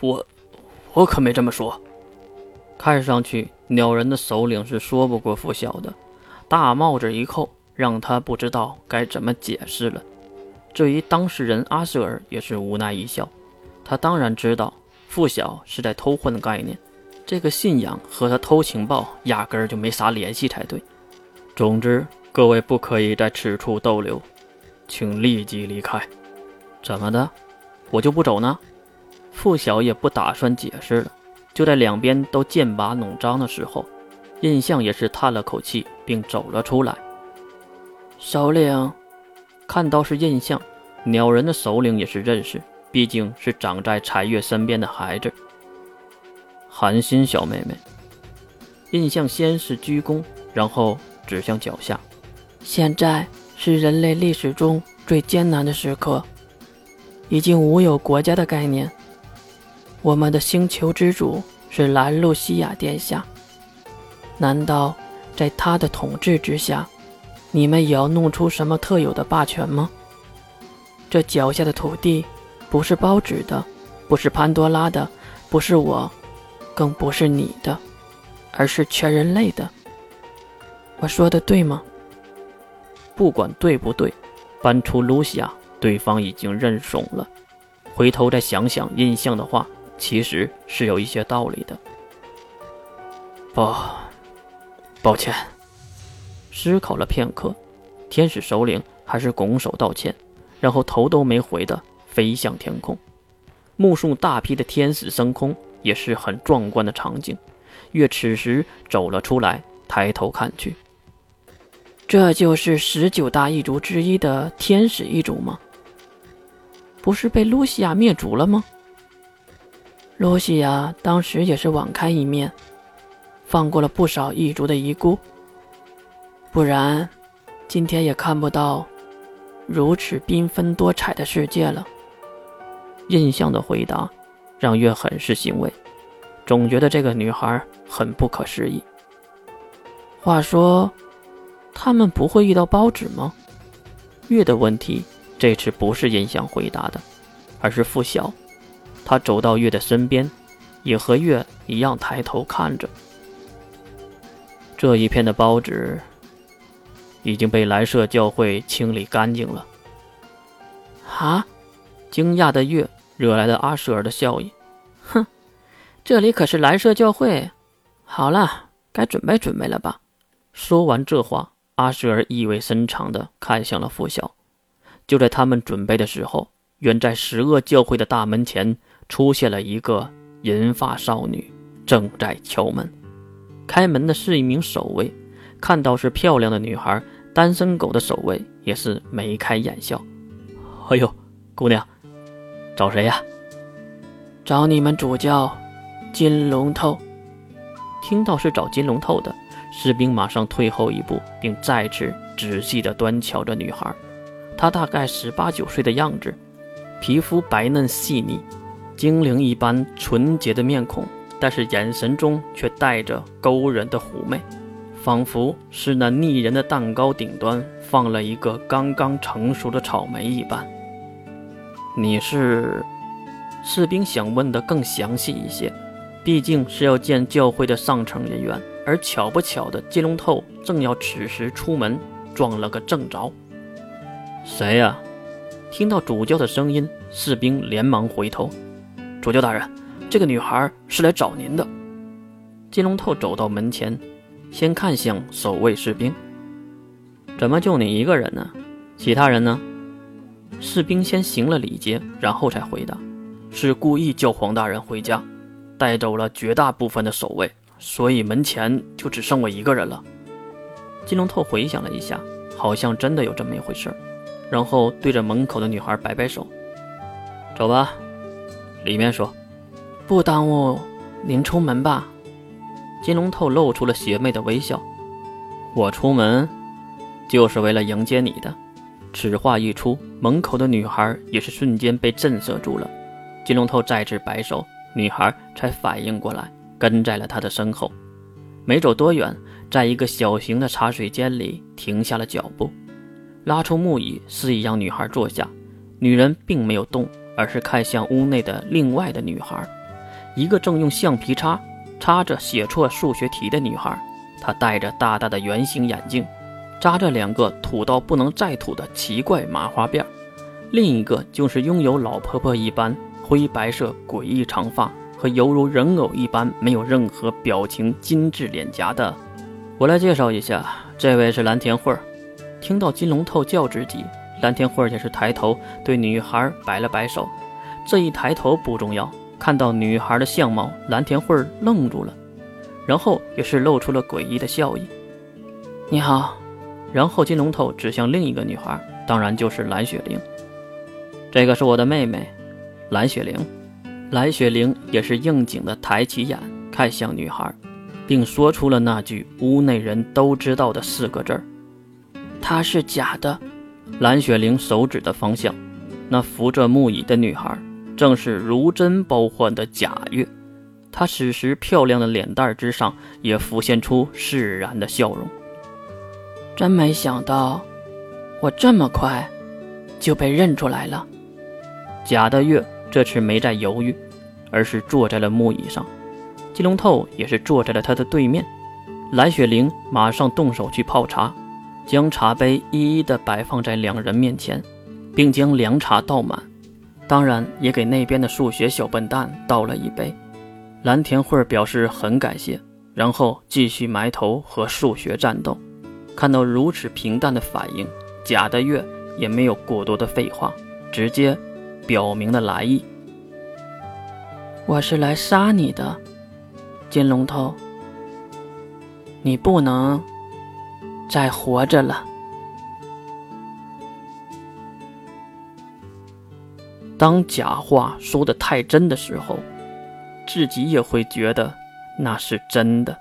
我，我可没这么说。看上去鸟人的首领是说不过付晓的，大帽子一扣，让他不知道该怎么解释了。至于当事人阿舍尔也是无奈一笑，他当然知道付晓是在偷换概念，这个信仰和他偷情报压根儿就没啥联系才对。总之，各位不可以在此处逗留，请立即离开。怎么的，我就不走呢？付晓也不打算解释了。就在两边都剑拔弩张的时候，印象也是叹了口气，并走了出来。首领看到是印象，鸟人的首领也是认识，毕竟是长在柴月身边的孩子。寒心小妹妹，印象先是鞠躬，然后指向脚下。现在是人类历史中最艰难的时刻，已经无有国家的概念。我们的星球之主是兰露西亚殿下。难道在他的统治之下，你们也要弄出什么特有的霸权吗？这脚下的土地不是包纸的，不是潘多拉的，不是我，更不是你的，而是全人类的。我说的对吗？不管对不对，搬出露西亚，对方已经认怂了。回头再想想印象的话。其实是有一些道理的。抱，抱歉。思考了片刻，天使首领还是拱手道歉，然后头都没回的飞向天空。目送大批的天使升空，也是很壮观的场景。月此时走了出来，抬头看去，这就是十九大异族之一的天使异族吗？不是被露西亚灭族了吗？罗西亚当时也是网开一面，放过了不少异族的遗孤，不然今天也看不到如此缤纷多彩的世界了。印象的回答让月很是欣慰，总觉得这个女孩很不可思议。话说，他们不会遇到包子吗？月的问题这次不是印象回答的，而是付晓。他走到月的身边，也和月一样抬头看着。这一片的包纸已经被蓝色教会清理干净了。啊！惊讶的月惹来了阿舍尔的笑意。哼，这里可是蓝色教会。好了，该准备准备了吧？说完这话，阿舍尔意味深长地看向了拂晓。就在他们准备的时候，远在十恶教会的大门前。出现了一个银发少女，正在敲门。开门的是一名守卫，看到是漂亮的女孩，单身狗的守卫也是眉开眼笑。哎呦，姑娘，找谁呀？找你们主教金龙头。听到是找金龙头的士兵，马上退后一步，并再次仔细地端瞧着女孩。她大概十八九岁的样子，皮肤白嫩细腻。精灵一般纯洁的面孔，但是眼神中却带着勾人的妩媚，仿佛是那腻人的蛋糕顶端放了一个刚刚成熟的草莓一般。你是？士兵想问的更详细一些，毕竟是要见教会的上层人员。而巧不巧的，金龙透正要此时出门，撞了个正着。谁呀？听到主教的声音，士兵连忙回头。主教大人，这个女孩是来找您的。金龙透走到门前，先看向守卫士兵：“怎么就你一个人呢？其他人呢？”士兵先行了礼节，然后才回答：“是故意叫黄大人回家，带走了绝大部分的守卫，所以门前就只剩我一个人了。”金龙透回想了一下，好像真的有这么一回事然后对着门口的女孩摆摆手：“走吧。”里面说：“不耽误您出门吧？”金龙透露出了邪魅的微笑。我出门就是为了迎接你的。此话一出，门口的女孩也是瞬间被震慑住了。金龙透再次摆手，女孩才反应过来，跟在了他的身后。没走多远，在一个小型的茶水间里停下了脚步，拉出木椅，示意让女孩坐下。女人并没有动。而是看向屋内的另外的女孩，一个正用橡皮擦擦着写错数学题的女孩，她戴着大大的圆形眼镜，扎着两个土到不能再土的奇怪麻花辫；另一个就是拥有老婆婆一般灰白色诡异长发和犹如人偶一般没有任何表情精致脸颊的。我来介绍一下，这位是蓝田慧儿。听到金龙头叫自己，蓝田慧儿也是抬头对女孩摆了摆手。这一抬头不重要。看到女孩的相貌，蓝田慧愣住了，然后也是露出了诡异的笑意。你好。然后金龙头指向另一个女孩，当然就是蓝雪玲。这个是我的妹妹，蓝雪玲。蓝雪玲也是应景的抬起眼看向女孩，并说出了那句屋内人都知道的四个字儿：“她是假的。”蓝雪玲手指的方向，那扶着木椅的女孩。正是如真包换的贾月，她此时漂亮的脸蛋之上也浮现出释然的笑容。真没想到，我这么快就被认出来了。贾的月这次没再犹豫，而是坐在了木椅上，金龙透也是坐在了他的对面。蓝雪玲马上动手去泡茶，将茶杯一一的摆放在两人面前，并将凉茶倒满。当然，也给那边的数学小笨蛋倒了一杯。蓝田慧表示很感谢，然后继续埋头和数学战斗。看到如此平淡的反应，贾的月也没有过多的废话，直接表明了来意：“我是来杀你的，金龙头，你不能再活着了。”当假话说的太真的时候，自己也会觉得那是真的。